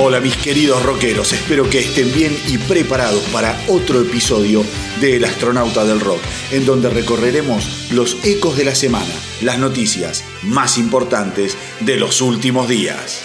Hola mis queridos rockeros, espero que estén bien y preparados para otro episodio de El astronauta del rock, en donde recorreremos los ecos de la semana, las noticias más importantes de los últimos días.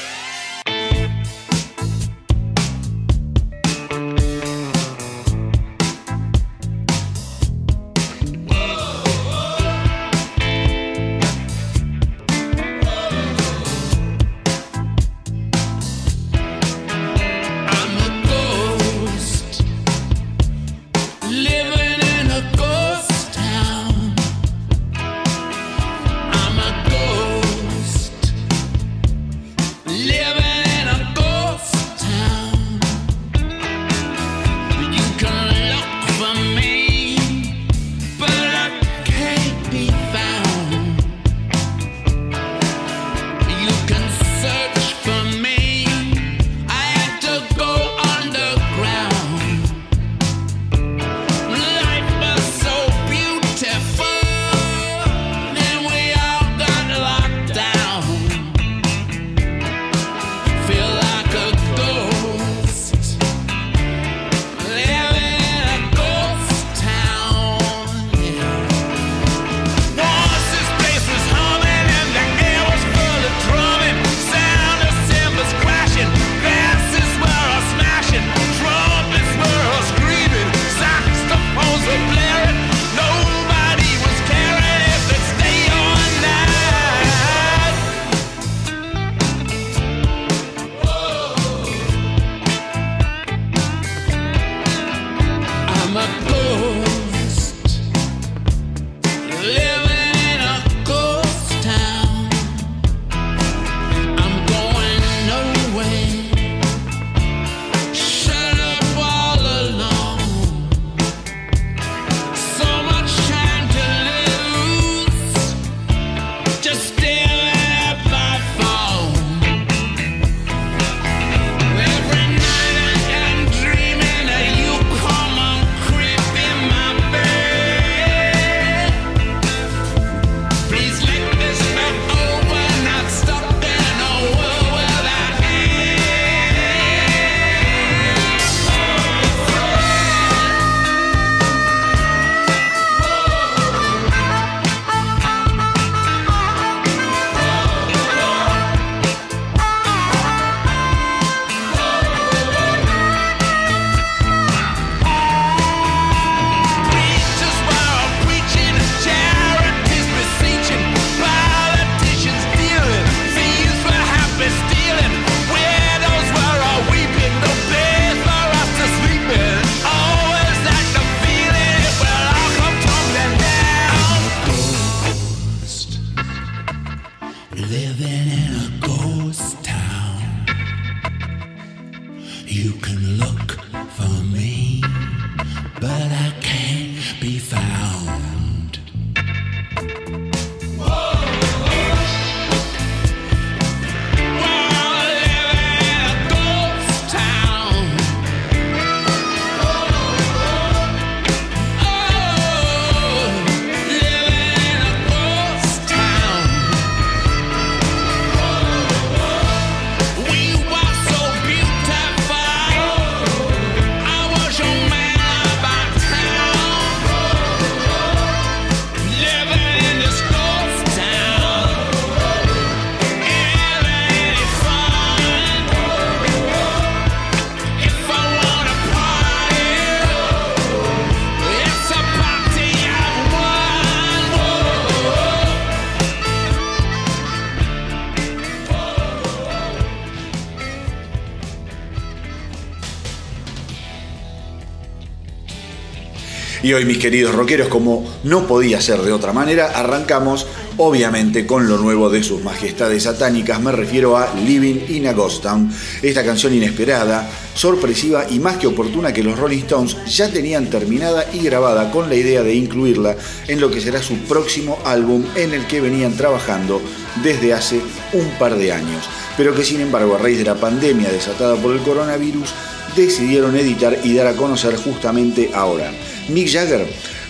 Y hoy, mis queridos rockeros, como no podía ser de otra manera, arrancamos obviamente con lo nuevo de sus majestades satánicas. Me refiero a Living in a Ghost Town, esta canción inesperada, sorpresiva y más que oportuna que los Rolling Stones ya tenían terminada y grabada con la idea de incluirla en lo que será su próximo álbum en el que venían trabajando desde hace un par de años, pero que sin embargo a raíz de la pandemia desatada por el coronavirus decidieron editar y dar a conocer justamente ahora. Mick Jagger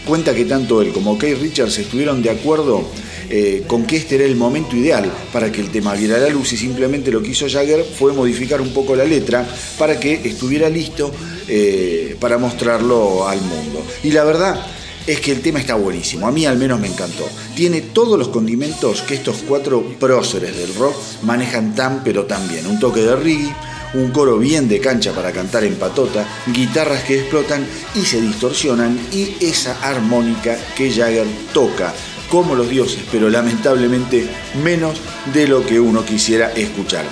cuenta que tanto él como Keith Richards estuvieron de acuerdo eh, con que este era el momento ideal para que el tema viera la luz y simplemente lo que hizo Jagger fue modificar un poco la letra para que estuviera listo eh, para mostrarlo al mundo. Y la verdad es que el tema está buenísimo, a mí al menos me encantó. Tiene todos los condimentos que estos cuatro próceres del rock manejan tan pero tan bien. Un toque de reggae, un coro bien de cancha para cantar en patota, guitarras que explotan y se distorsionan y esa armónica que Jagger toca como los dioses, pero lamentablemente menos de lo que uno quisiera escuchar.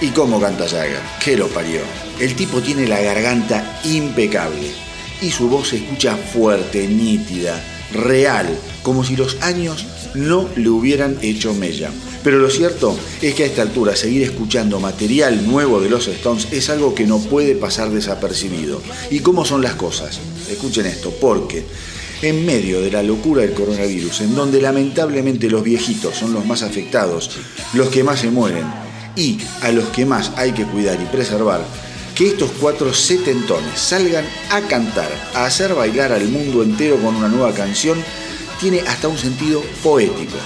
¿Y cómo canta Jagger? ¿Qué lo parió? El tipo tiene la garganta impecable y su voz se escucha fuerte, nítida, real, como si los años no le hubieran hecho mella. Pero lo cierto es que a esta altura seguir escuchando material nuevo de los Stones es algo que no puede pasar desapercibido. ¿Y cómo son las cosas? Escuchen esto, porque en medio de la locura del coronavirus, en donde lamentablemente los viejitos son los más afectados, los que más se mueren y a los que más hay que cuidar y preservar, que estos cuatro setentones salgan a cantar, a hacer bailar al mundo entero con una nueva canción, tiene hasta un sentido poético.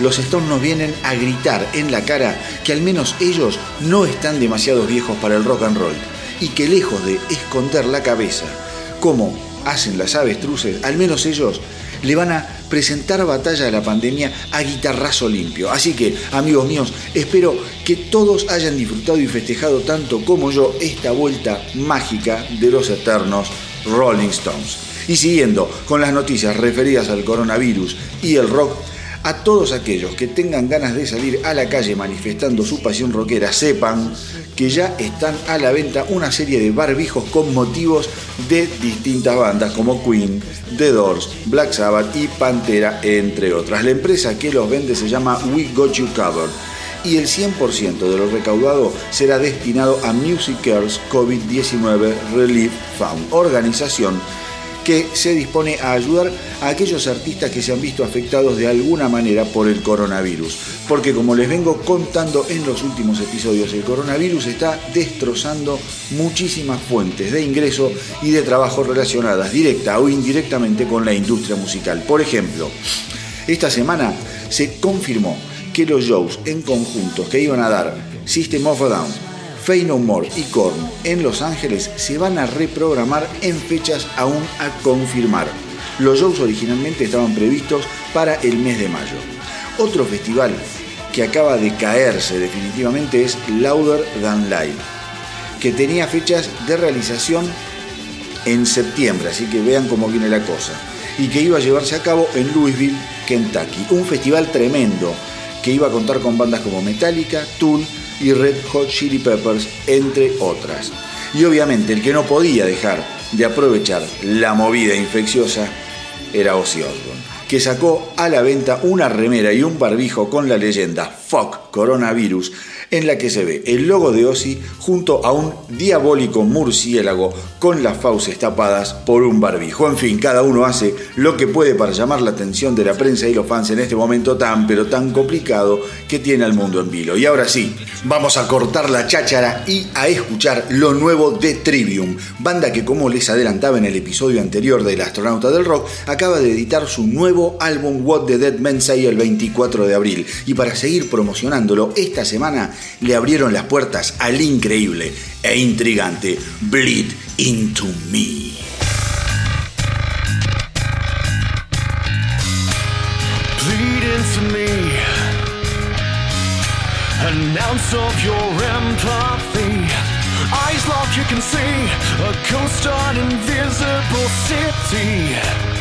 Los Stones nos vienen a gritar en la cara que al menos ellos no están demasiado viejos para el rock and roll y que lejos de esconder la cabeza, como hacen las avestruces, al menos ellos le van a presentar batalla de la pandemia a guitarrazo limpio. Así que, amigos míos, espero que todos hayan disfrutado y festejado tanto como yo esta vuelta mágica de los eternos Rolling Stones. Y siguiendo con las noticias referidas al coronavirus y el rock, a todos aquellos que tengan ganas de salir a la calle manifestando su pasión rockera, sepan que ya están a la venta una serie de barbijos con motivos de distintas bandas como Queen, The Doors, Black Sabbath y Pantera, entre otras. La empresa que los vende se llama We Got You Covered y el 100% de lo recaudado será destinado a Music Cares COVID-19 Relief Fund, organización que se dispone a ayudar a aquellos artistas que se han visto afectados de alguna manera por el coronavirus. Porque como les vengo contando en los últimos episodios, el coronavirus está destrozando muchísimas fuentes de ingreso y de trabajo relacionadas directa o indirectamente con la industria musical. Por ejemplo, esta semana se confirmó que los shows en conjuntos que iban a dar System of a Down, Fey No More y Korn en Los Ángeles se van a reprogramar en fechas aún a confirmar. Los shows originalmente estaban previstos para el mes de mayo. Otro festival que acaba de caerse definitivamente es Louder Than Live, que tenía fechas de realización en septiembre, así que vean cómo viene la cosa, y que iba a llevarse a cabo en Louisville, Kentucky. Un festival tremendo que iba a contar con bandas como Metallica, Tool, y Red Hot Chili Peppers, entre otras. Y obviamente el que no podía dejar de aprovechar la movida infecciosa era Ozzy Osbourne, que sacó a la venta una remera y un barbijo con la leyenda Fuck Coronavirus en la que se ve el logo de Ozzy junto a un diabólico murciélago con las fauces tapadas por un barbijo. En fin, cada uno hace lo que puede para llamar la atención de la prensa y los fans en este momento tan pero tan complicado que tiene al mundo en vilo. Y ahora sí, vamos a cortar la cháchara y a escuchar lo nuevo de Trivium, banda que como les adelantaba en el episodio anterior del Astronauta del Rock, acaba de editar su nuevo álbum What the Dead Men Say el 24 de abril. Y para seguir promocionándolo, esta semana le abrieron las puertas al increíble e intrigante Bleed Into Me. Bleed into me. An ounce of your empathy. Eyes locked, you can see a ghost on invisible city.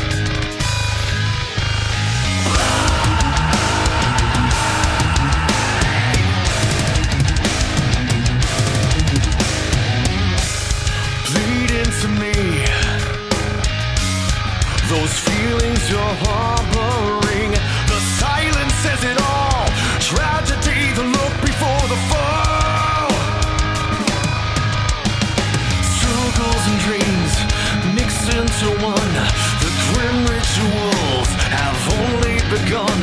To me. Those feelings you're harboring, the silence says it all. Tragedy, the look before the fall. Struggles and dreams mixed into one. The grim rituals have only begun.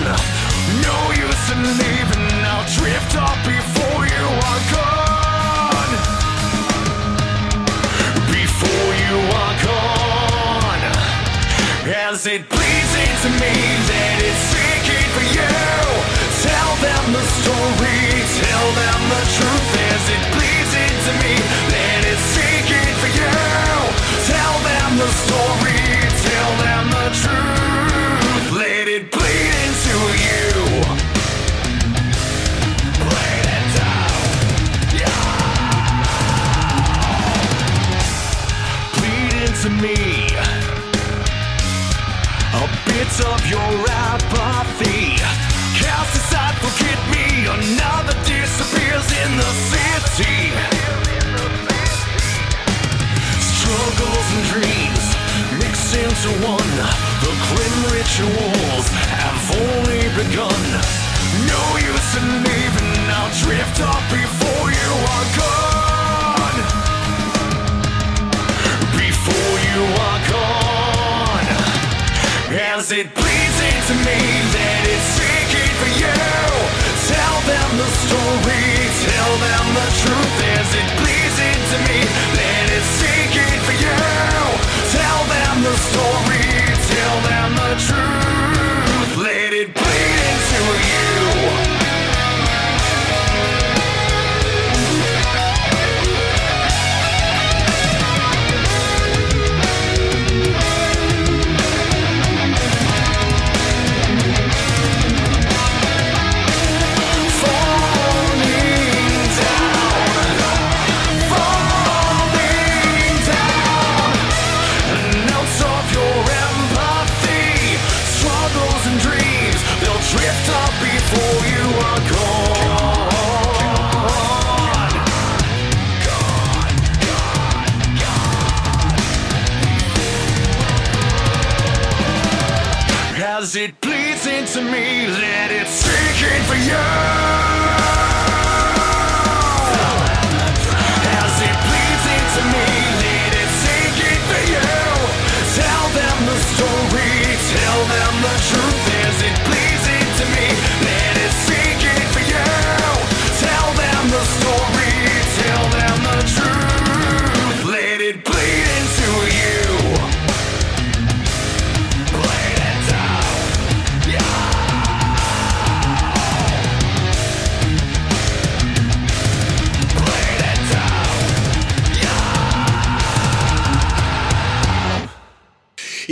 No use in leaving, I'll drift off before you are gone. Does it bleeds into me that it's seeking for you. Tell them the story, tell them the truth as it bleeds into me that it's seeking for you. Tell them the story, tell them the truth. Let it bleed into you. to me pits of your apathy. Cast aside, forget me. Another disappears in the city. Struggles and dreams mix into one. The grim rituals have only begun. No use in leaving. I'll drift off before you are gone. Before you are gone. As it bleeds into me, that it's seeking for you. Tell them the story, tell them the truth. As it bleeds into me, that it's seeking for you. Tell them the story, tell them the truth. Let it bleed into you. As it bleeds into me? Let it sink in for you. As it bleeds into me? Let it sink in for you. Tell them the story, tell them the truth. As it bleeds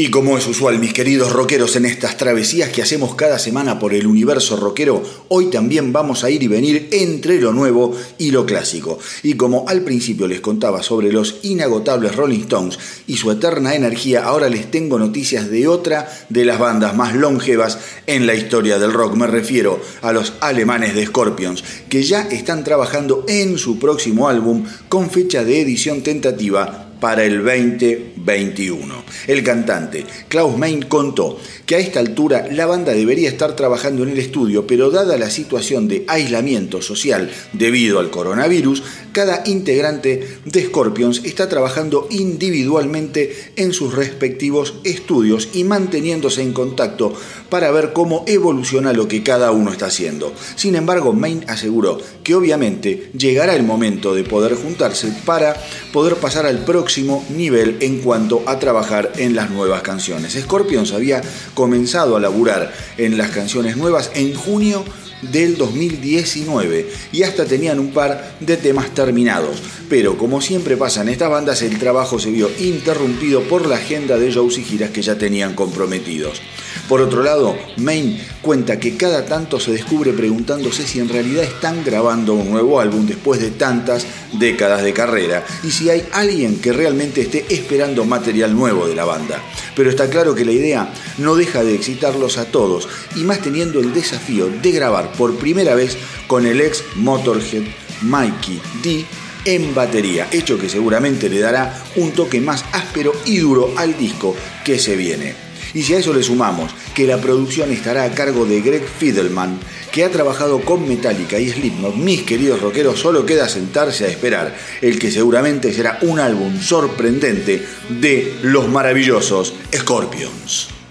Y como es usual, mis queridos rockeros, en estas travesías que hacemos cada semana por el universo rockero, hoy también vamos a ir y venir entre lo nuevo y lo clásico. Y como al principio les contaba sobre los inagotables Rolling Stones y su eterna energía, ahora les tengo noticias de otra de las bandas más longevas en la historia del rock. Me refiero a los alemanes de Scorpions, que ya están trabajando en su próximo álbum con fecha de edición tentativa para el 2021. El cantante Klaus Main contó que a esta altura la banda debería estar trabajando en el estudio, pero dada la situación de aislamiento social debido al coronavirus, cada integrante de Scorpions está trabajando individualmente en sus respectivos estudios y manteniéndose en contacto para ver cómo evoluciona lo que cada uno está haciendo. Sin embargo, Main aseguró que obviamente llegará el momento de poder juntarse para poder pasar al próximo nivel en cuanto a trabajar en las nuevas canciones. Scorpions había comenzado a laburar en las canciones nuevas en junio del 2019 y hasta tenían un par de temas terminados. Pero como siempre pasa en estas bandas, el trabajo se vio interrumpido por la agenda de shows y giras que ya tenían comprometidos. Por otro lado, Main cuenta que cada tanto se descubre preguntándose si en realidad están grabando un nuevo álbum después de tantas décadas de carrera y si hay alguien que realmente esté esperando material nuevo de la banda. Pero está claro que la idea no deja de excitarlos a todos y más teniendo el desafío de grabar por primera vez con el ex Motorhead Mikey D en batería, hecho que seguramente le dará un toque más áspero y duro al disco que se viene. Y si a eso le sumamos que la producción estará a cargo de Greg Fidelman, que ha trabajado con Metallica y Slipknot, mis queridos rockeros, solo queda sentarse a esperar el que seguramente será un álbum sorprendente de los maravillosos Scorpions.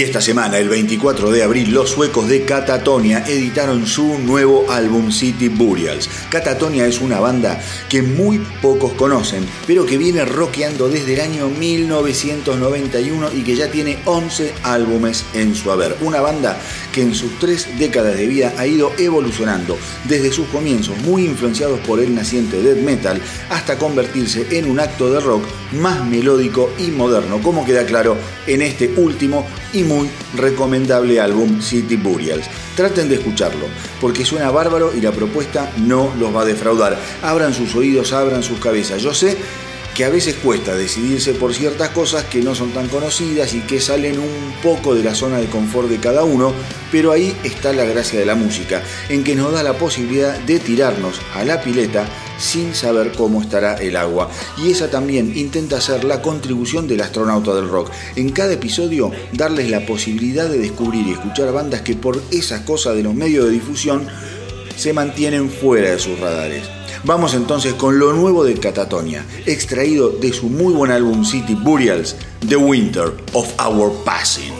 Y esta semana, el 24 de abril, los suecos de Catatonia editaron su nuevo álbum City Burials. Catatonia es una banda que muy pocos conocen, pero que viene rockeando desde el año 1991 y que ya tiene 11 álbumes en su haber. Una banda que en sus tres décadas de vida ha ido evolucionando desde sus comienzos, muy influenciados por el naciente death metal, hasta convertirse en un acto de rock más melódico y moderno, como queda claro en este último y muy recomendable álbum City Burials. Traten de escucharlo, porque suena bárbaro y la propuesta no los va a defraudar. Abran sus oídos, abran sus cabezas. Yo sé que a veces cuesta decidirse por ciertas cosas que no son tan conocidas y que salen un poco de la zona de confort de cada uno, pero ahí está la gracia de la música, en que nos da la posibilidad de tirarnos a la pileta sin saber cómo estará el agua. Y esa también intenta ser la contribución del astronauta del rock. En cada episodio darles la posibilidad de descubrir y escuchar bandas que por esas cosas de los medios de difusión se mantienen fuera de sus radares. Vamos entonces con lo nuevo de Catatonia, extraído de su muy buen álbum City Burials, The Winter of Our Passing.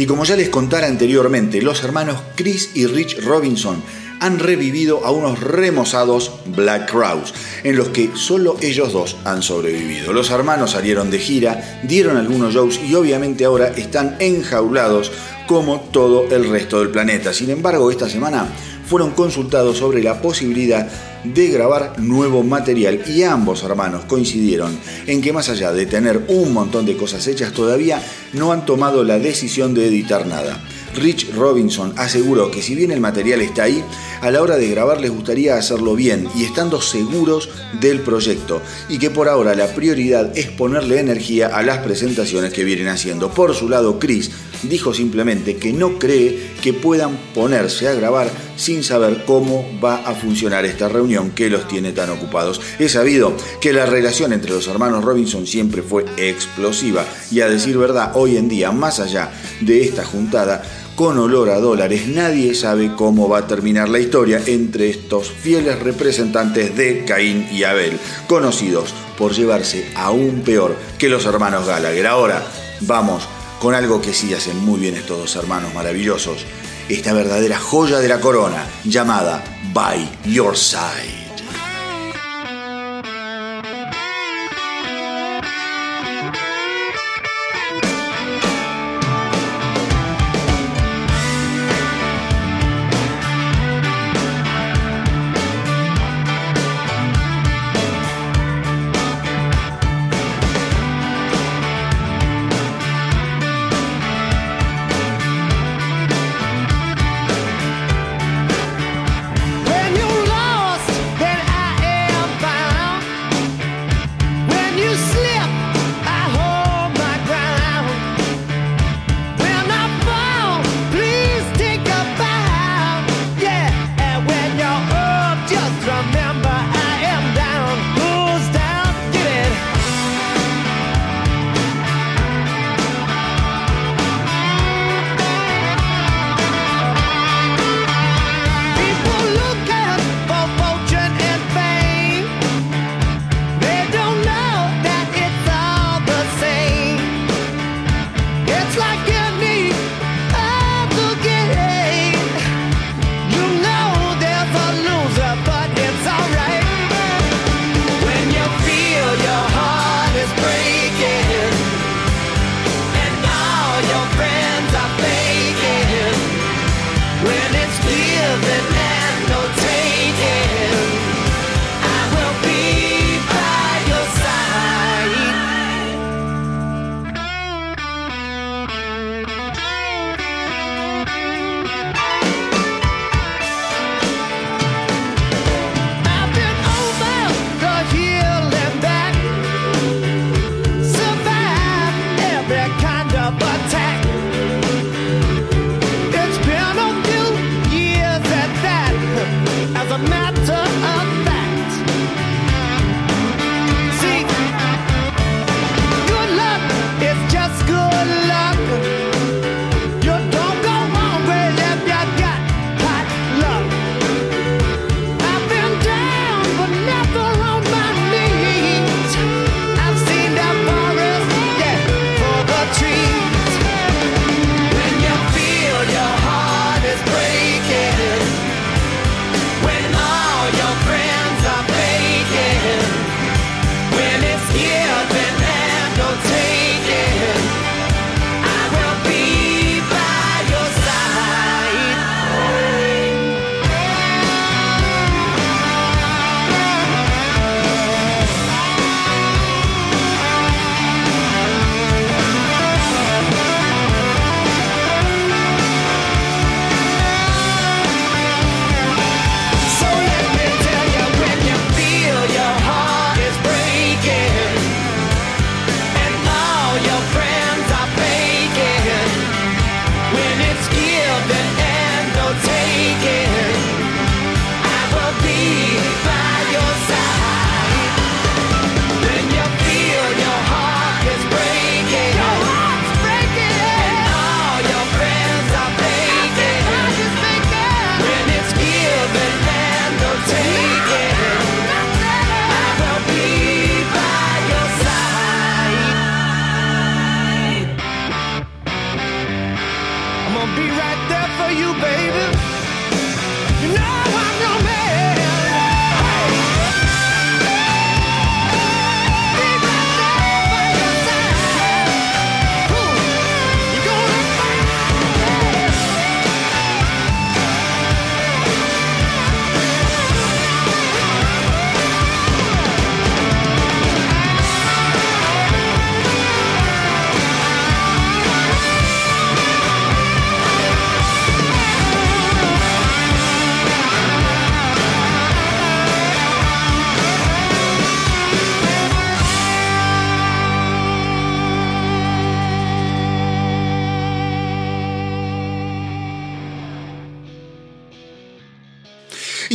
Y como ya les contara anteriormente, los hermanos Chris y Rich Robinson han revivido a unos remozados Black Crowes, en los que solo ellos dos han sobrevivido. Los hermanos salieron de gira, dieron algunos shows y obviamente ahora están enjaulados como todo el resto del planeta. Sin embargo, esta semana fueron consultados sobre la posibilidad de grabar nuevo material y ambos hermanos coincidieron en que más allá de tener un montón de cosas hechas todavía no han tomado la decisión de editar nada. Rich Robinson aseguró que si bien el material está ahí, a la hora de grabar les gustaría hacerlo bien y estando seguros del proyecto y que por ahora la prioridad es ponerle energía a las presentaciones que vienen haciendo. Por su lado, Chris dijo simplemente que no cree que puedan ponerse a grabar sin saber cómo va a funcionar esta reunión que los tiene tan ocupados. Es sabido que la relación entre los hermanos Robinson siempre fue explosiva y a decir verdad, hoy en día, más allá de esta juntada, con olor a dólares, nadie sabe cómo va a terminar la historia entre estos fieles representantes de Caín y Abel, conocidos por llevarse aún peor que los hermanos Gallagher. Ahora vamos con algo que sí hacen muy bien estos dos hermanos maravillosos, esta verdadera joya de la corona llamada By Your Side.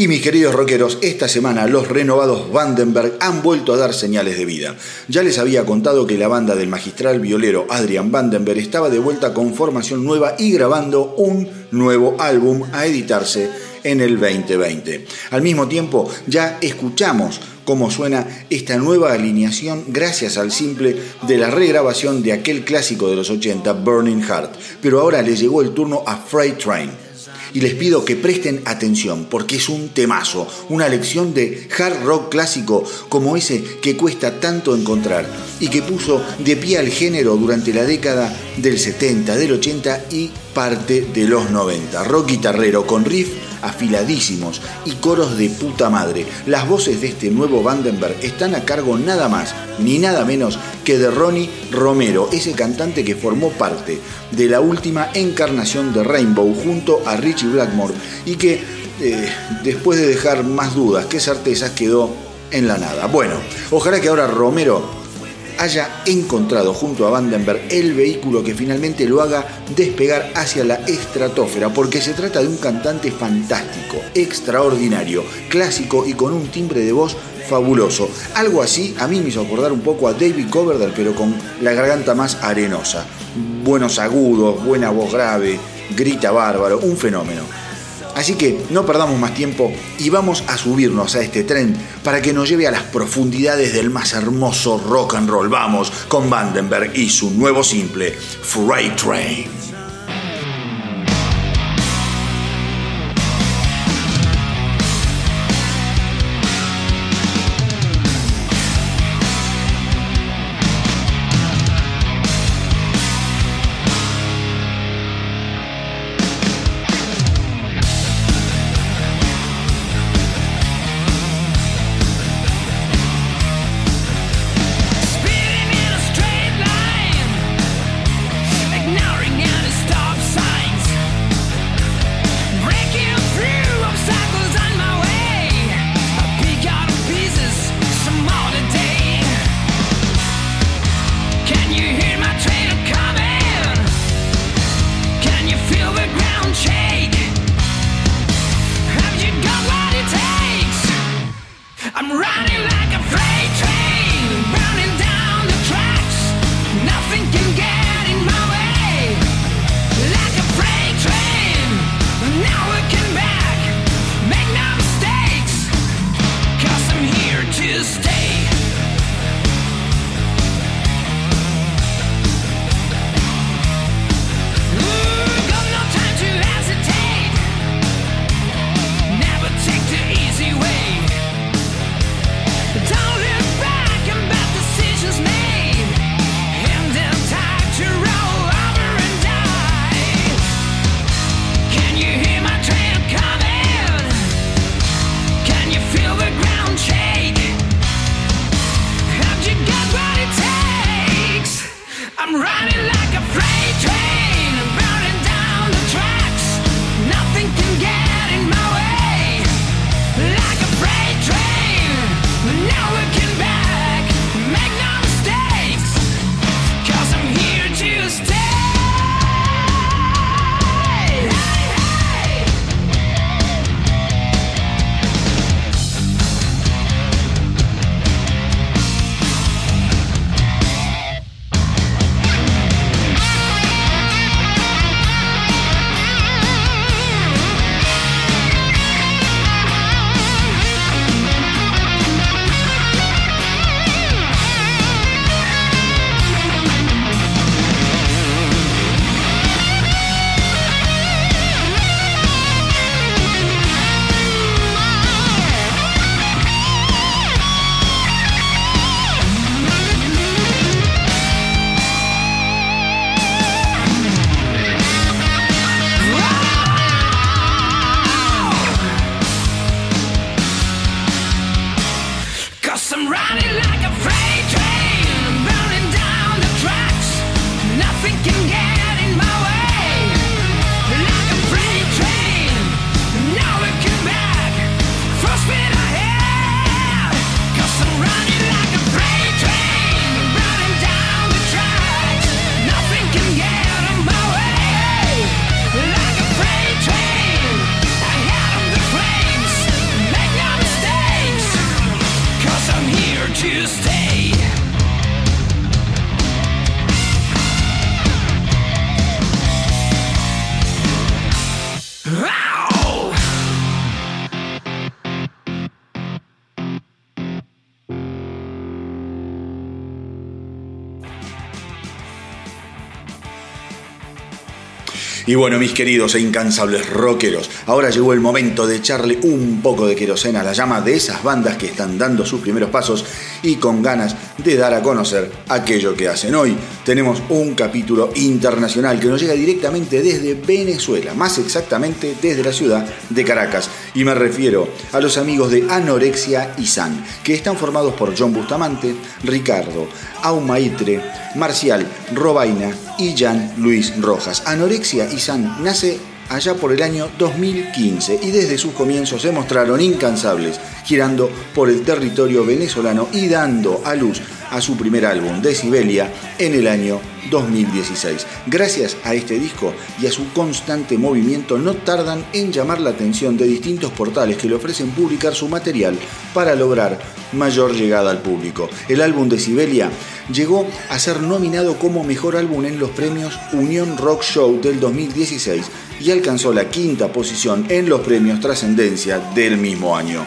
Y mis queridos rockeros, esta semana los renovados Vandenberg han vuelto a dar señales de vida. Ya les había contado que la banda del magistral violero Adrian Vandenberg estaba de vuelta con formación nueva y grabando un nuevo álbum a editarse en el 2020. Al mismo tiempo, ya escuchamos cómo suena esta nueva alineación gracias al simple de la regrabación de aquel clásico de los 80, Burning Heart. Pero ahora le llegó el turno a Freight Train y les pido que presten atención porque es un temazo, una lección de hard rock clásico como ese que cuesta tanto encontrar y que puso de pie al género durante la década del 70, del 80 y parte de los 90. Rock guitarrero con riff afiladísimos y coros de puta madre. Las voces de este nuevo Vandenberg están a cargo nada más ni nada menos que de Ronnie Romero, ese cantante que formó parte de la última encarnación de Rainbow junto a Richie Blackmore y que eh, después de dejar más dudas que certezas quedó en la nada. Bueno, ojalá que ahora Romero haya encontrado junto a Vandenberg el vehículo que finalmente lo haga despegar hacia la estratosfera, porque se trata de un cantante fantástico, extraordinario, clásico y con un timbre de voz fabuloso. Algo así a mí me hizo acordar un poco a David Coverdale, pero con la garganta más arenosa. Buenos agudos, buena voz grave, grita bárbaro, un fenómeno. Así que no perdamos más tiempo y vamos a subirnos a este tren para que nos lleve a las profundidades del más hermoso rock and roll. Vamos con Vandenberg y su nuevo simple, Freight Train. Y bueno, mis queridos e incansables rockeros, ahora llegó el momento de echarle un poco de querosena a la llama de esas bandas que están dando sus primeros pasos y con ganas de dar a conocer aquello que hacen. Hoy tenemos un capítulo internacional que nos llega directamente desde Venezuela, más exactamente desde la ciudad de Caracas. Y me refiero a los amigos de Anorexia y San, que están formados por John Bustamante, Ricardo, Aumaitre, Marcial, Robaina y Jan Luis Rojas. Anorexia y San nace allá por el año 2015 y desde sus comienzos se mostraron incansables, girando por el territorio venezolano y dando a luz a su primer álbum, Decibelia, en el año 2016. Gracias a este disco y a su constante movimiento no tardan en llamar la atención de distintos portales que le ofrecen publicar su material para lograr mayor llegada al público. El álbum Decibelia llegó a ser nominado como mejor álbum en los premios Unión Rock Show del 2016 y alcanzó la quinta posición en los premios Trascendencia del mismo año.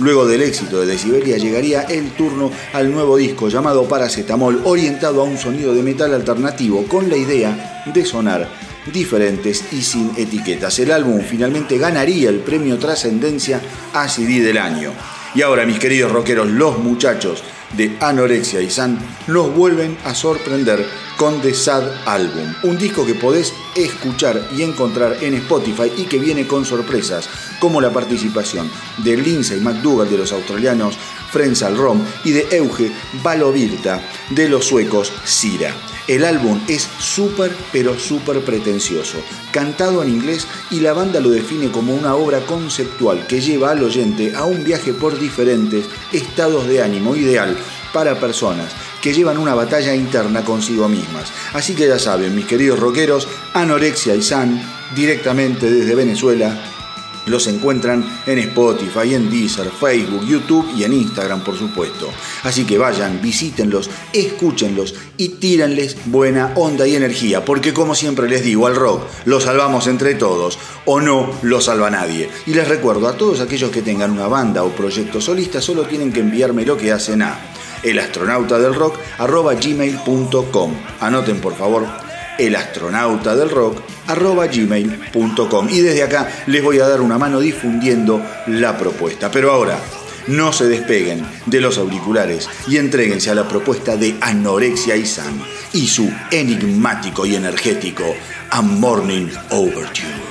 Luego del éxito de Decibelia llegaría el turno al nuevo disco llamado Paracetamol, orientado a un sonido de metal alternativo con la idea de sonar diferentes y sin etiquetas. El álbum finalmente ganaría el premio Trascendencia a CD del año. Y ahora, mis queridos rockeros, los muchachos de Anorexia y San nos vuelven a sorprender con The Sad Album, un disco que podés escuchar y encontrar en Spotify y que viene con sorpresas como la participación de Lindsay McDougall de los australianos Frenzal Rom y de Euge Balovirta de los suecos Sira. El álbum es súper, pero súper pretencioso, cantado en inglés y la banda lo define como una obra conceptual que lleva al oyente a un viaje por diferentes estados de ánimo ideal para personas que llevan una batalla interna consigo mismas. Así que ya saben, mis queridos rockeros, Anorexia y San, directamente desde Venezuela, los encuentran en Spotify, en Deezer, Facebook, YouTube y en Instagram, por supuesto. Así que vayan, visítenlos, escúchenlos y tírenles buena onda y energía, porque como siempre les digo, al rock lo salvamos entre todos o no lo salva nadie. Y les recuerdo a todos aquellos que tengan una banda o proyecto solista, solo tienen que enviarme lo que hacen a elastronautadelrock.gmail.com Anoten por favor elastronautadelrock.gmail.com Y desde acá les voy a dar una mano difundiendo la propuesta. Pero ahora, no se despeguen de los auriculares y entréguense a la propuesta de Anorexia Isan y su enigmático y energético A Morning Overture.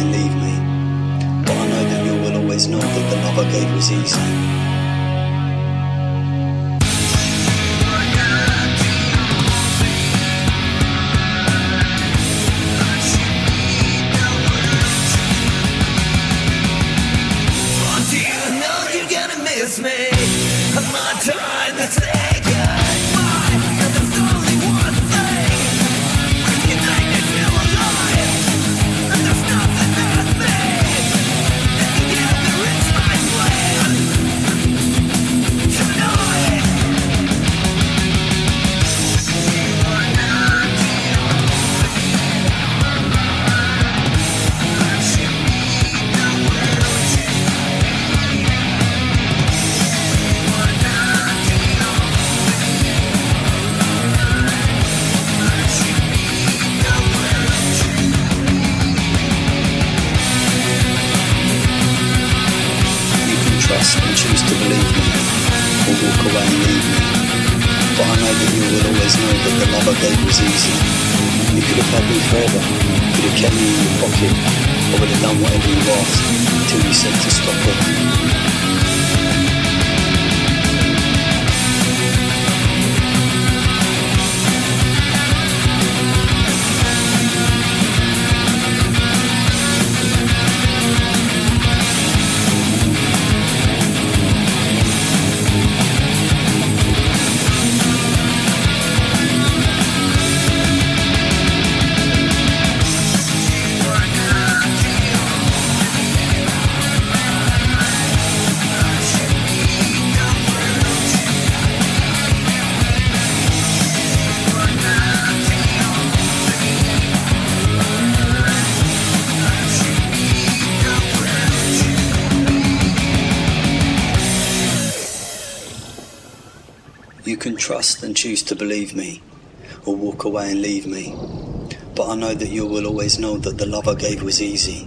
and leave me. But I know that you will always know that the love I gave was easy. Choose to believe me, or walk away and leave me. But I know that you will always know that the love I gave was easy.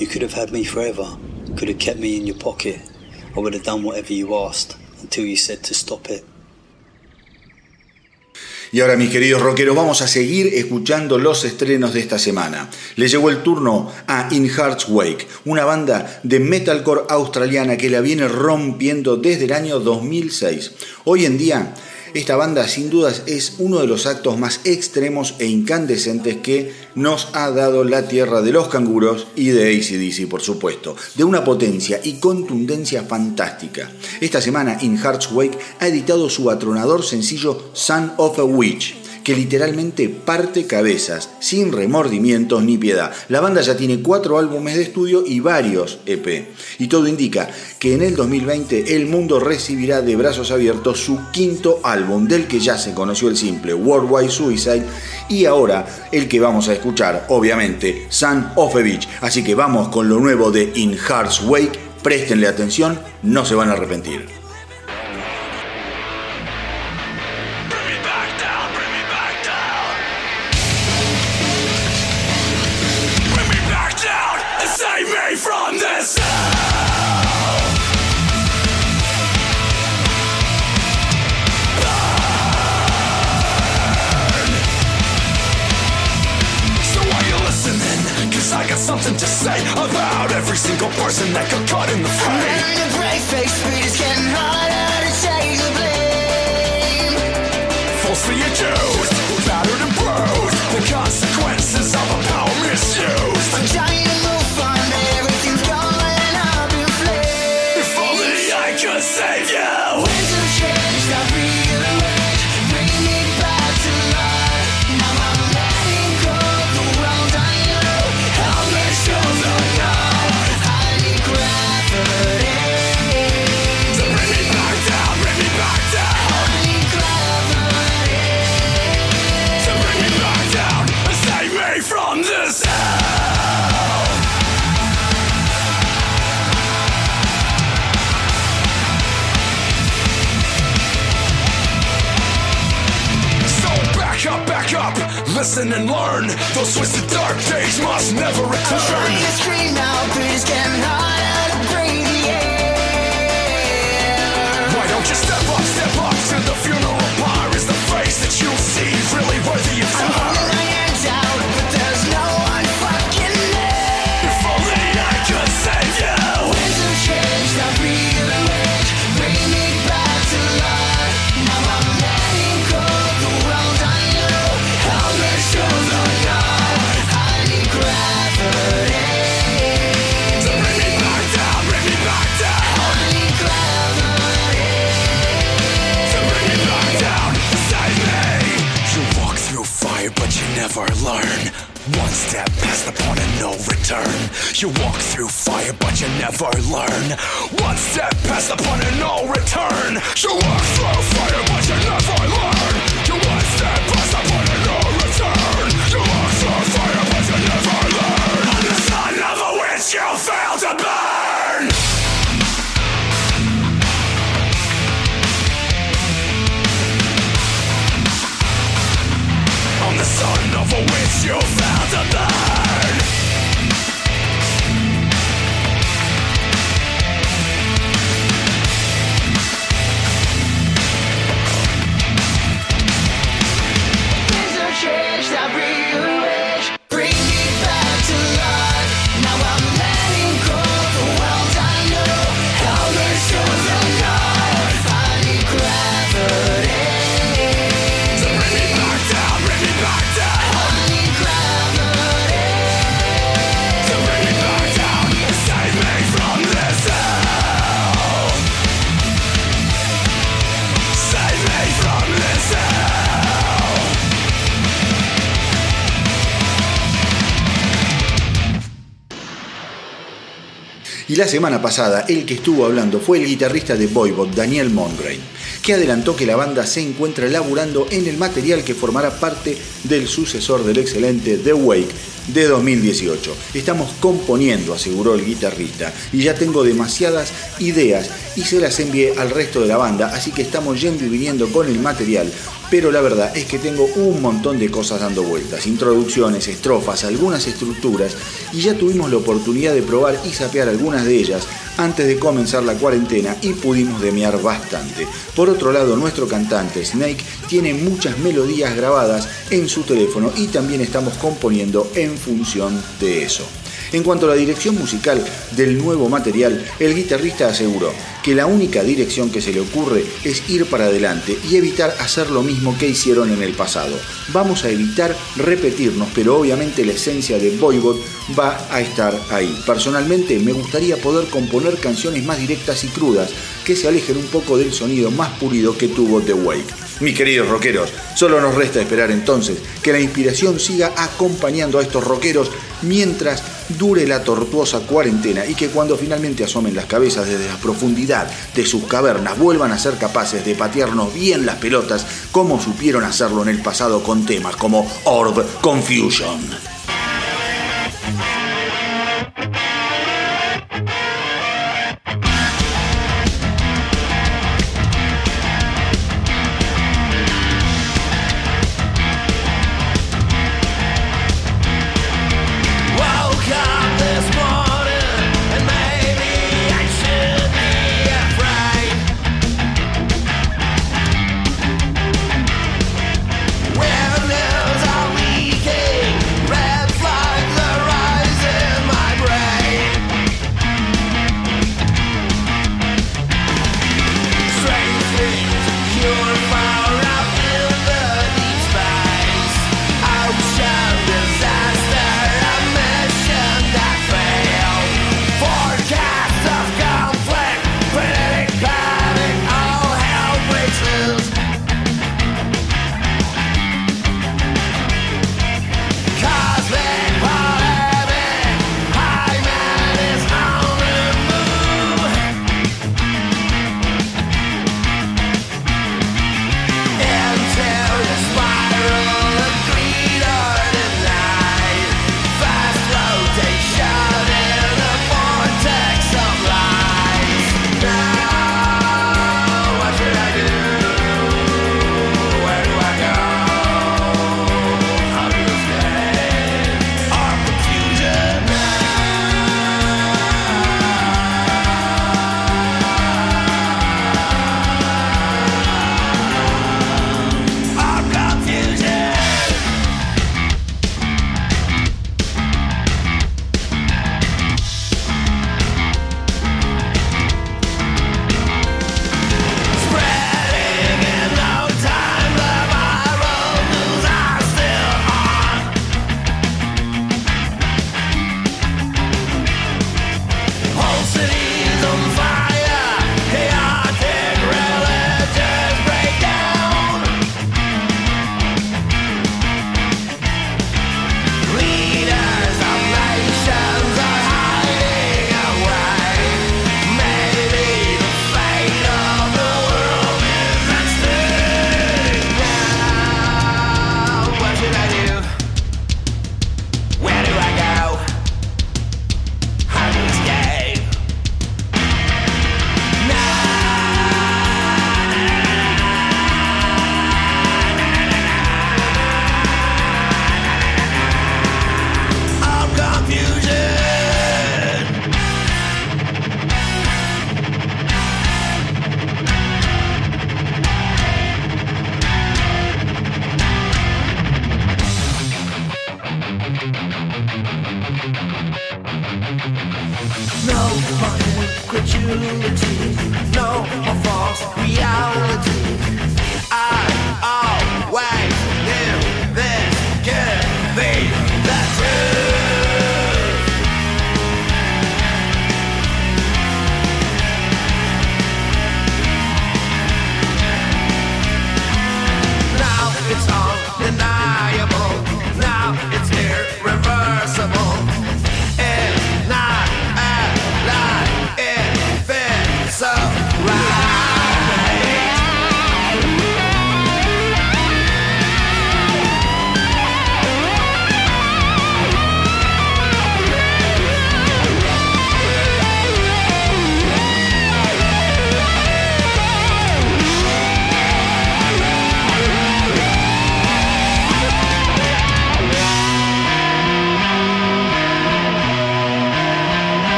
You could have had me forever, could have kept me in your pocket. I would have done whatever you asked until you said to stop it. Y ahora, mis queridos rockeros, vamos a seguir escuchando los estrenos de esta semana. Le llegó el turno a In Heart's Wake, una banda de metalcore australiana que la viene rompiendo desde el año 2006. Hoy en día esta banda sin dudas es uno de los actos más extremos e incandescentes que nos ha dado la tierra de los canguros y de ACDC, por supuesto, de una potencia y contundencia fantástica. Esta semana In Heart's Wake ha editado su atronador sencillo Son of a Witch que literalmente parte cabezas, sin remordimientos ni piedad. La banda ya tiene cuatro álbumes de estudio y varios EP. Y todo indica que en el 2020 el mundo recibirá de brazos abiertos su quinto álbum, del que ya se conoció el simple Worldwide Suicide, y ahora el que vamos a escuchar, obviamente, Sun of Beach. Así que vamos con lo nuevo de In Heart's Wake. Préstenle atención, no se van a arrepentir. Single person that got caught in the fray. And the brave face beat is getting harder to take the blame. Falsely accused, battered and bruised, the consequences of a power misuse. Listen and learn. Those twisted dark days must never return. I'm One step past the point of no return. You walk through fire, but you never learn. One step past the point of no return. You walk through la semana pasada el que estuvo hablando fue el guitarrista de Voivod, Daniel Mongrain, que adelantó que la banda se encuentra elaborando en el material que formará parte del sucesor del excelente The Wake de 2018. Estamos componiendo, aseguró el guitarrista, y ya tengo demasiadas ideas y se las envié al resto de la banda, así que estamos yendo y viniendo con el material, pero la verdad es que tengo un montón de cosas dando vueltas, introducciones, estrofas, algunas estructuras, y ya tuvimos la oportunidad de probar y sapear algunas de ellas antes de comenzar la cuarentena y pudimos demear bastante. Por otro lado, nuestro cantante Snake tiene muchas melodías grabadas en su teléfono y también estamos componiendo en función de eso. En cuanto a la dirección musical del nuevo material, el guitarrista aseguró que la única dirección que se le ocurre es ir para adelante y evitar hacer lo mismo que hicieron en el pasado. Vamos a evitar repetirnos, pero obviamente la esencia de Voivod va a estar ahí. Personalmente me gustaría poder componer canciones más directas y crudas que se alejen un poco del sonido más pulido que tuvo The Wake. Mis queridos rockeros, solo nos resta esperar entonces que la inspiración siga acompañando a estos rockeros mientras dure la tortuosa cuarentena y que cuando finalmente asomen las cabezas desde la profundidad de sus cavernas vuelvan a ser capaces de patearnos bien las pelotas como supieron hacerlo en el pasado con temas como Orb Confusion.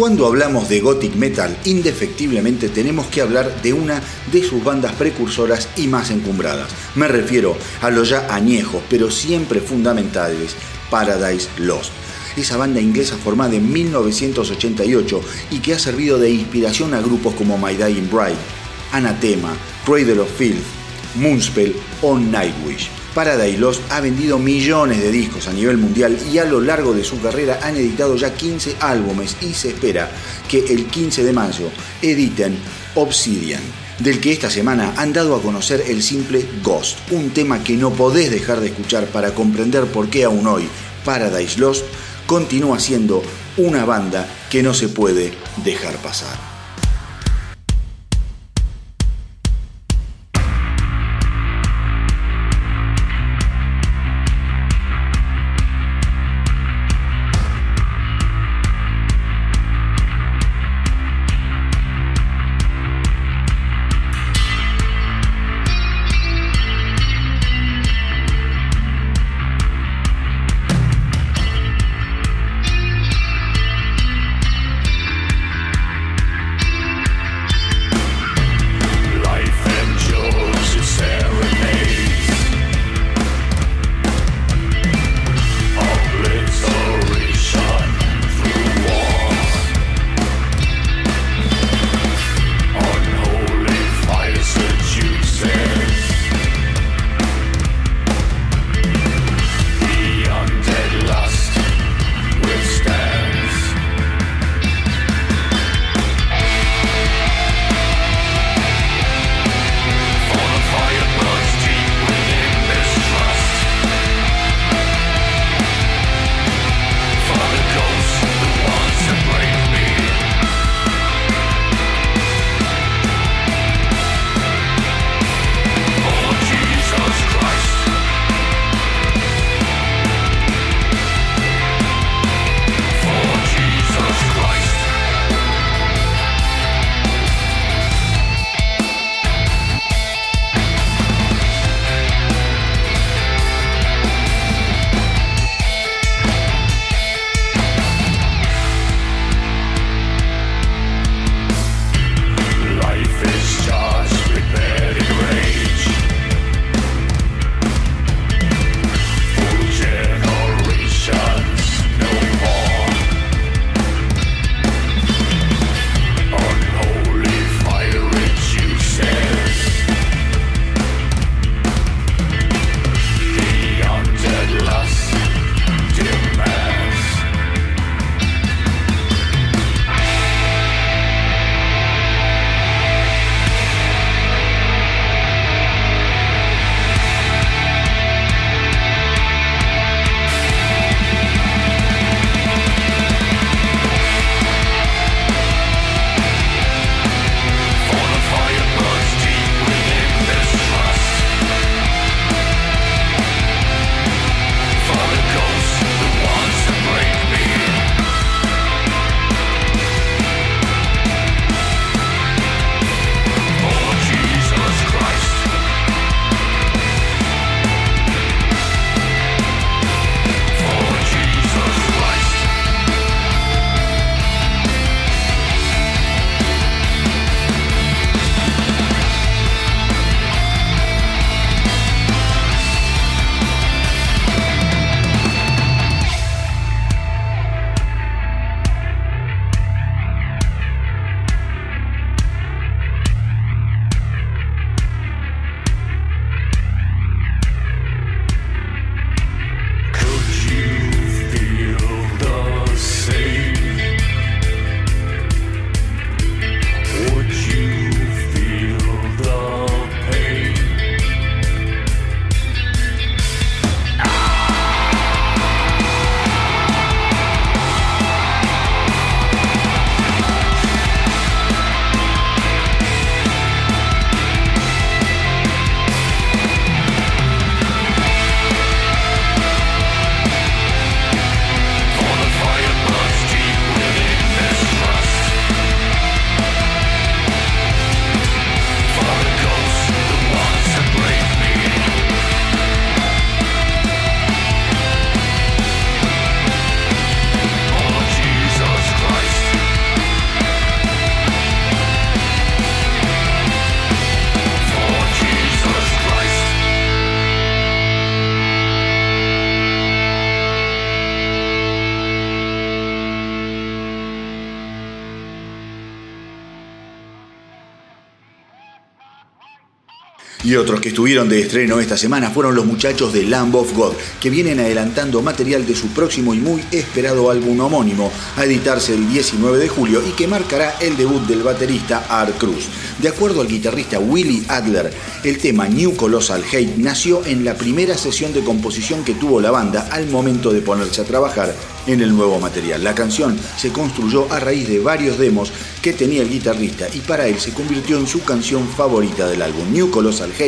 Cuando hablamos de gothic metal, indefectiblemente tenemos que hablar de una de sus bandas precursoras y más encumbradas. Me refiero a los ya añejos, pero siempre fundamentales, Paradise Lost esa banda inglesa formada en 1988 y que ha servido de inspiración a grupos como My Dying Bride, Anathema, Cradle of Filth, Moonspell o Nightwish. Paradise Lost ha vendido millones de discos a nivel mundial y a lo largo de su carrera han editado ya 15 álbumes y se espera que el 15 de mayo editen Obsidian, del que esta semana han dado a conocer el simple Ghost, un tema que no podés dejar de escuchar para comprender por qué aún hoy Paradise Lost continúa siendo una banda que no se puede dejar pasar. Y otros que estuvieron de estreno esta semana fueron los muchachos de Lamb of God, que vienen adelantando material de su próximo y muy esperado álbum homónimo, a editarse el 19 de julio y que marcará el debut del baterista Art Cruz. De acuerdo al guitarrista Willy Adler, el tema New Colossal Hate nació en la primera sesión de composición que tuvo la banda al momento de ponerse a trabajar en el nuevo material. La canción se construyó a raíz de varios demos que tenía el guitarrista y para él se convirtió en su canción favorita del álbum. New Colossal Hate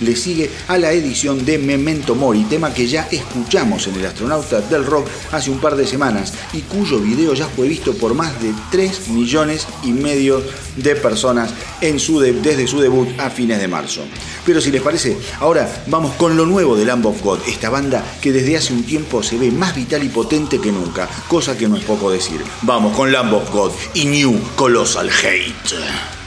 le sigue a la edición de Memento Mori, tema que ya escuchamos en El Astronauta del Rock hace un par de semanas y cuyo video ya fue visto por más de 3 millones y medio de personas en su desde su debut a fines de marzo. Pero si les parece, ahora vamos con lo nuevo de Lamb of God, esta banda que desde hace un tiempo se ve más vital y potente que nunca, cosa que no es poco decir. Vamos con Lamb of God y New Colossal Hate.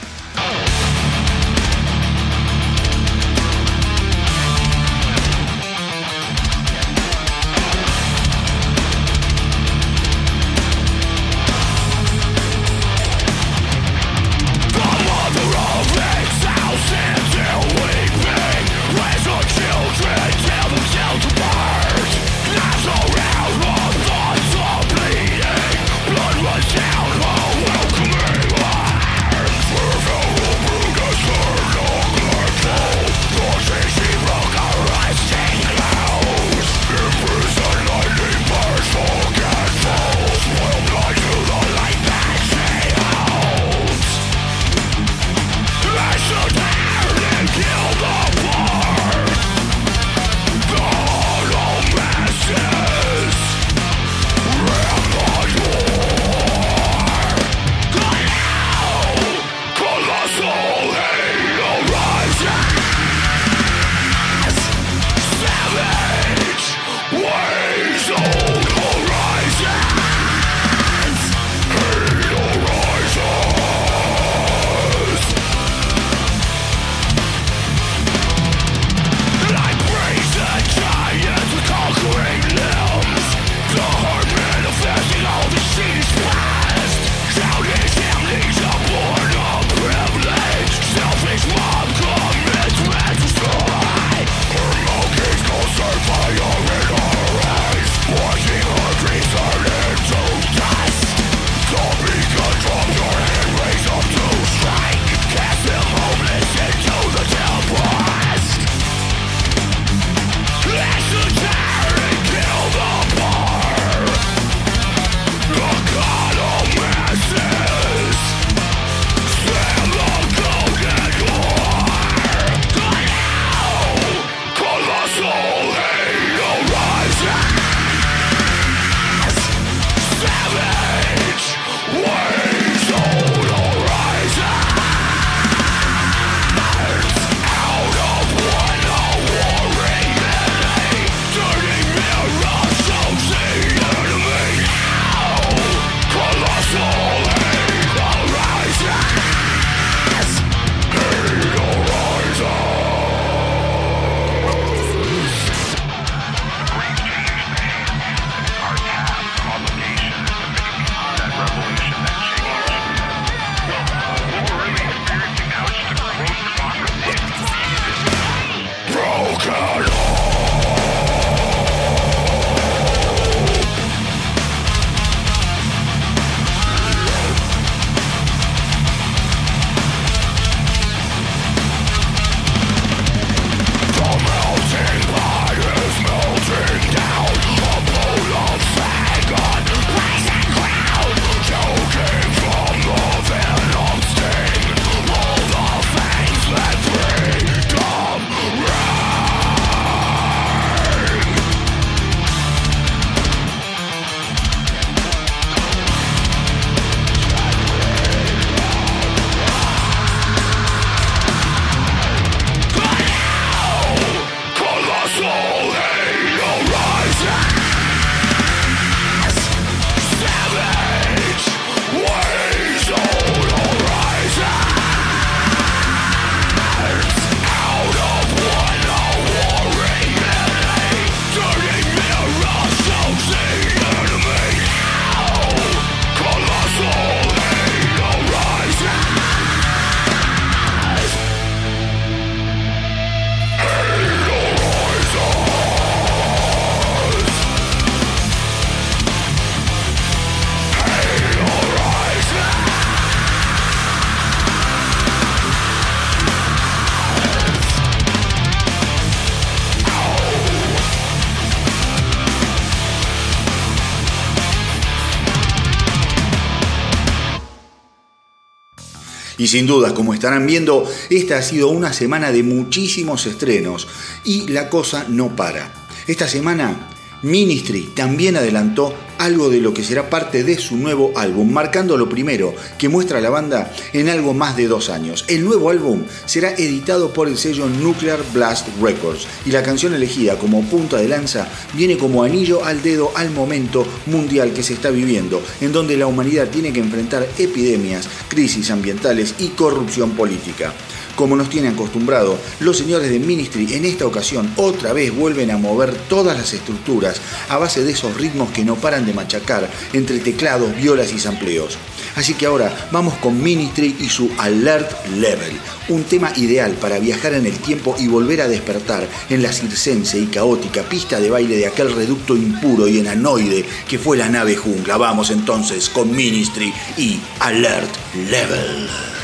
Y sin dudas, como estarán viendo, esta ha sido una semana de muchísimos estrenos y la cosa no para. Esta semana Ministry también adelantó algo de lo que será parte de su nuevo álbum, marcando lo primero que muestra la banda en algo más de dos años. El nuevo álbum será editado por el sello Nuclear Blast Records y la canción elegida como punta de lanza viene como anillo al dedo al momento mundial que se está viviendo, en donde la humanidad tiene que enfrentar epidemias, crisis ambientales y corrupción política. Como nos tiene acostumbrado, los señores de Ministry en esta ocasión otra vez vuelven a mover todas las estructuras a base de esos ritmos que no paran de machacar entre teclados, violas y sampleos. Así que ahora vamos con Ministry y su Alert Level, un tema ideal para viajar en el tiempo y volver a despertar en la circense y caótica pista de baile de aquel reducto impuro y enanoide que fue la nave jungla. Vamos entonces con Ministry y Alert Level.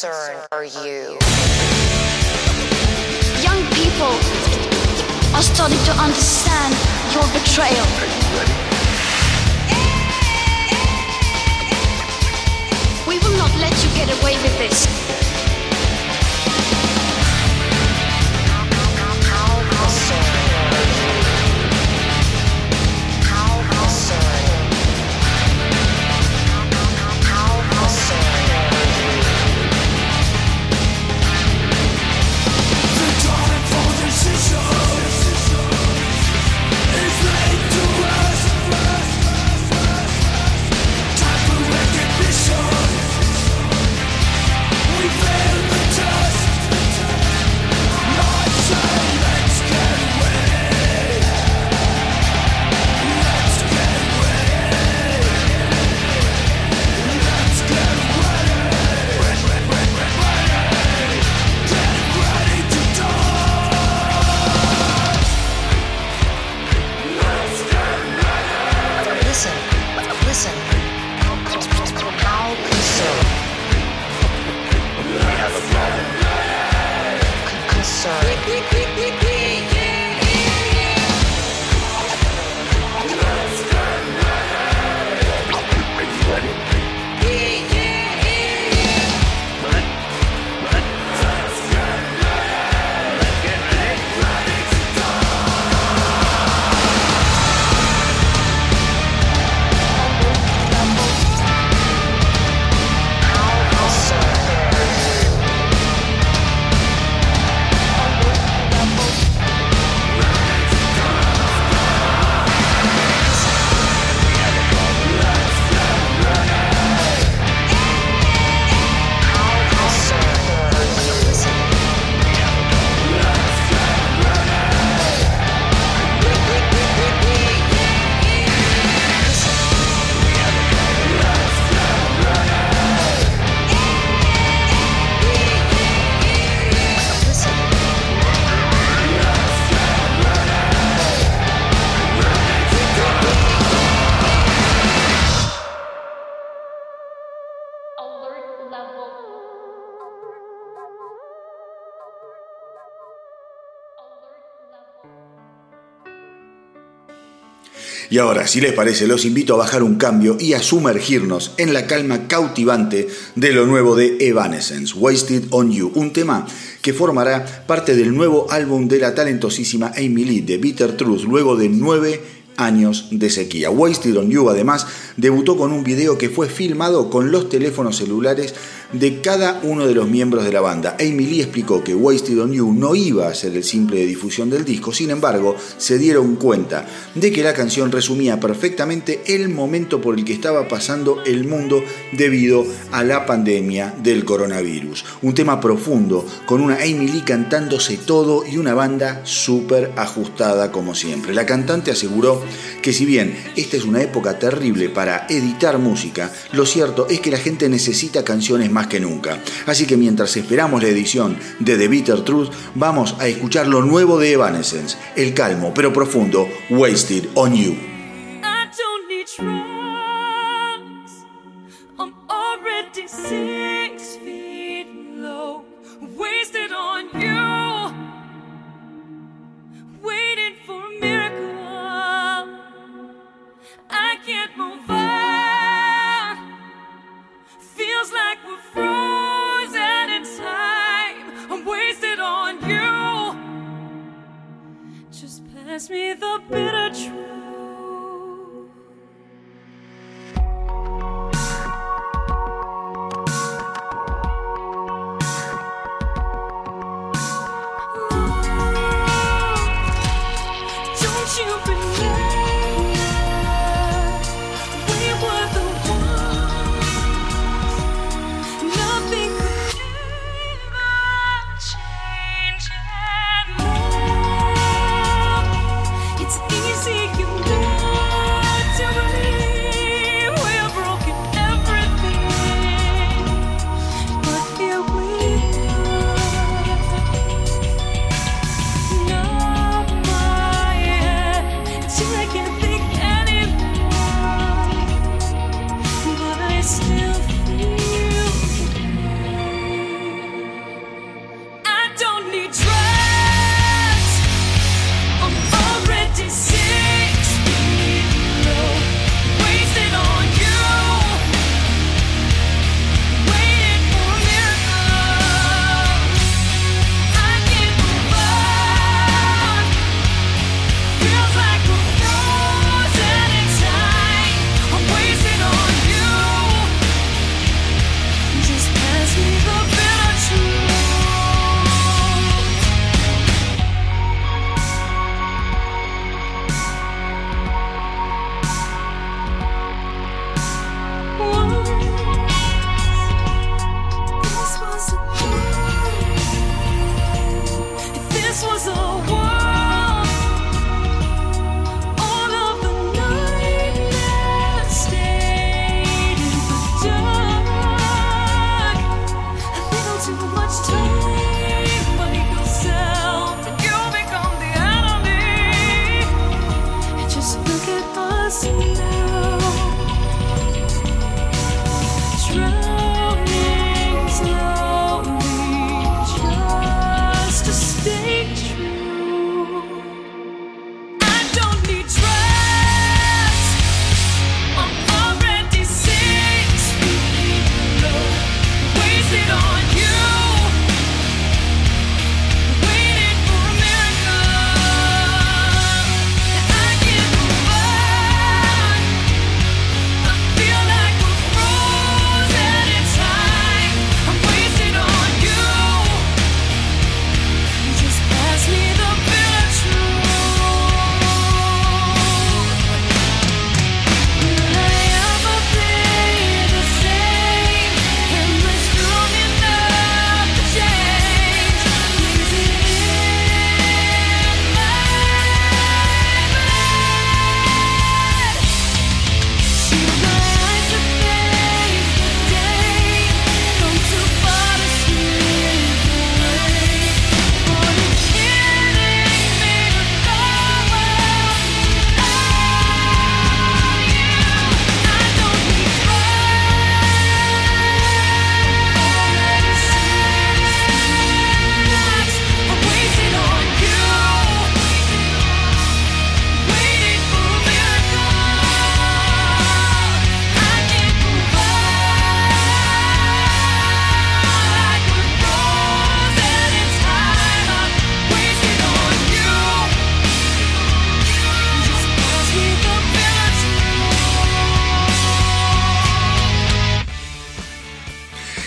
concern for you. Young people are starting to understand your betrayal. Are you ready? We will not let you get away with this. Y ahora, si les parece, los invito a bajar un cambio y a sumergirnos en la calma cautivante de lo nuevo de Evanescence, Wasted on You, un tema que formará parte del nuevo álbum de la talentosísima Amy Lee, de Bitter Truth, luego de nueve años de sequía. Wasted on You además debutó con un video que fue filmado con los teléfonos celulares de cada uno de los miembros de la banda. Amy Lee explicó que Wasted on You no iba a ser el simple de difusión del disco, sin embargo, se dieron cuenta de que la canción resumía perfectamente el momento por el que estaba pasando el mundo debido a la pandemia del coronavirus. Un tema profundo, con una Amy Lee cantándose todo y una banda súper ajustada como siempre. La cantante aseguró que si bien esta es una época terrible para editar música, lo cierto es que la gente necesita canciones más que nunca. Así que mientras esperamos la edición de The Bitter Truth, vamos a escuchar lo nuevo de Evanescence, el calmo pero profundo Wasted on You. feels like we're frozen in time. I'm wasted on you. Just pass me the bitter truth.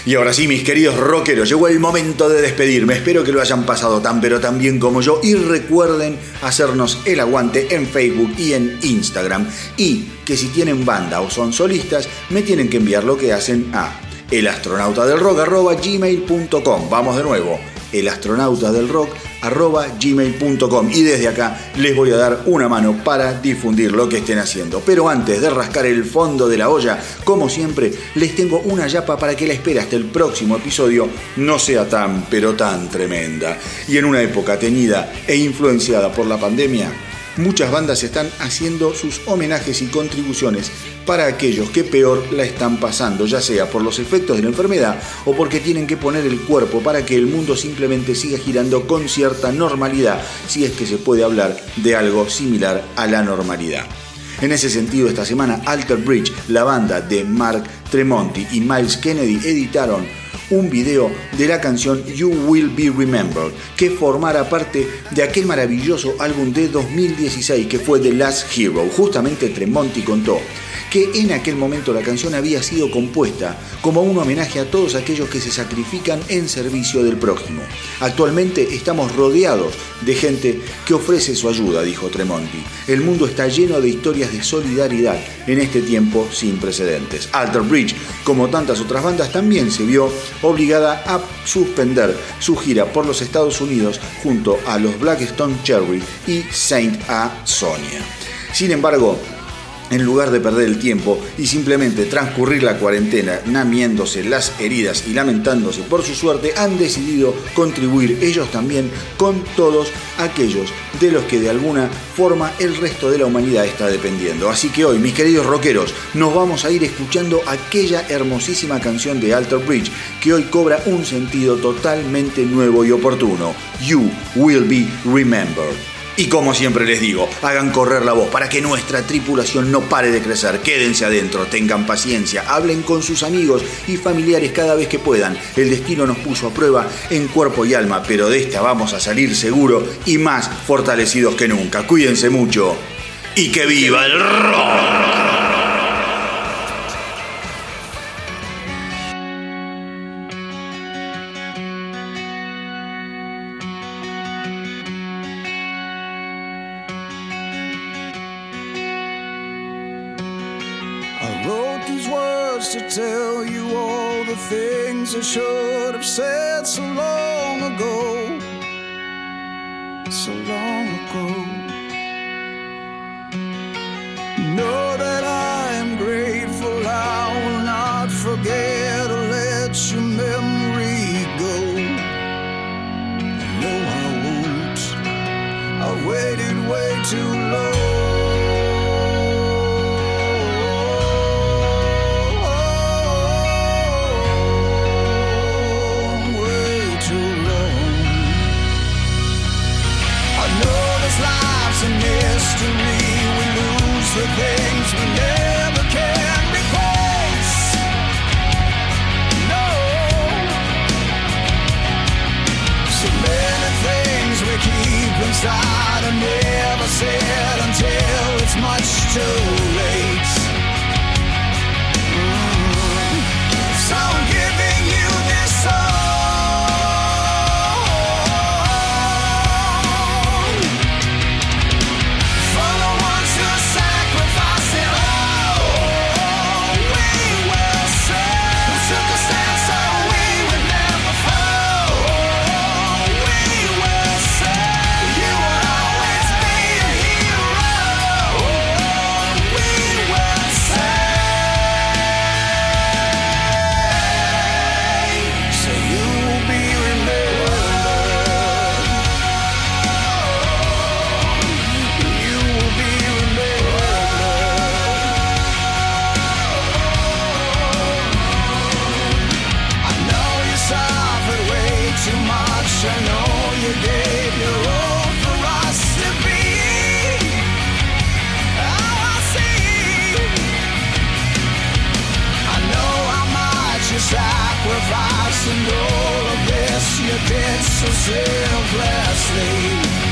Y ahora sí, mis queridos rockeros, llegó el momento de despedirme. Espero que lo hayan pasado tan pero tan bien como yo. Y recuerden hacernos el aguante en Facebook y en Instagram. Y que si tienen banda o son solistas, me tienen que enviar lo que hacen a elastronautadelrock.gmail.com. Vamos de nuevo elastronautadelrock.gmail.com y desde acá les voy a dar una mano para difundir lo que estén haciendo. Pero antes de rascar el fondo de la olla, como siempre, les tengo una yapa para que la espera hasta el próximo episodio no sea tan pero tan tremenda. Y en una época teñida e influenciada por la pandemia, muchas bandas están haciendo sus homenajes y contribuciones para aquellos que peor la están pasando, ya sea por los efectos de la enfermedad o porque tienen que poner el cuerpo para que el mundo simplemente siga girando con cierta normalidad, si es que se puede hablar de algo similar a la normalidad. En ese sentido, esta semana Alter Bridge, la banda de Mark Tremonti y Miles Kennedy editaron un video de la canción You Will Be Remembered, que formara parte de aquel maravilloso álbum de 2016 que fue The Last Hero. Justamente Tremonti contó que en aquel momento la canción había sido compuesta como un homenaje a todos aquellos que se sacrifican en servicio del prójimo. Actualmente estamos rodeados de gente que ofrece su ayuda, dijo Tremonti. El mundo está lleno de historias de solidaridad en este tiempo sin precedentes. Alter como tantas otras bandas, también se vio obligada a suspender su gira por los Estados Unidos junto a los Blackstone Cherry y Saint A. Sonia. Sin embargo, en lugar de perder el tiempo y simplemente transcurrir la cuarentena namiéndose las heridas y lamentándose por su suerte, han decidido contribuir ellos también con todos aquellos de los que de alguna forma el resto de la humanidad está dependiendo. Así que hoy, mis queridos rockeros, nos vamos a ir escuchando aquella hermosísima canción de Alter Bridge que hoy cobra un sentido totalmente nuevo y oportuno. You will be remembered. Y como siempre les digo, hagan correr la voz para que nuestra tripulación no pare de crecer. Quédense adentro, tengan paciencia, hablen con sus amigos y familiares cada vez que puedan. El destino nos puso a prueba en cuerpo y alma, pero de esta vamos a salir seguro y más fortalecidos que nunca. Cuídense mucho y que viva el rock. I should have said so long did so selflessly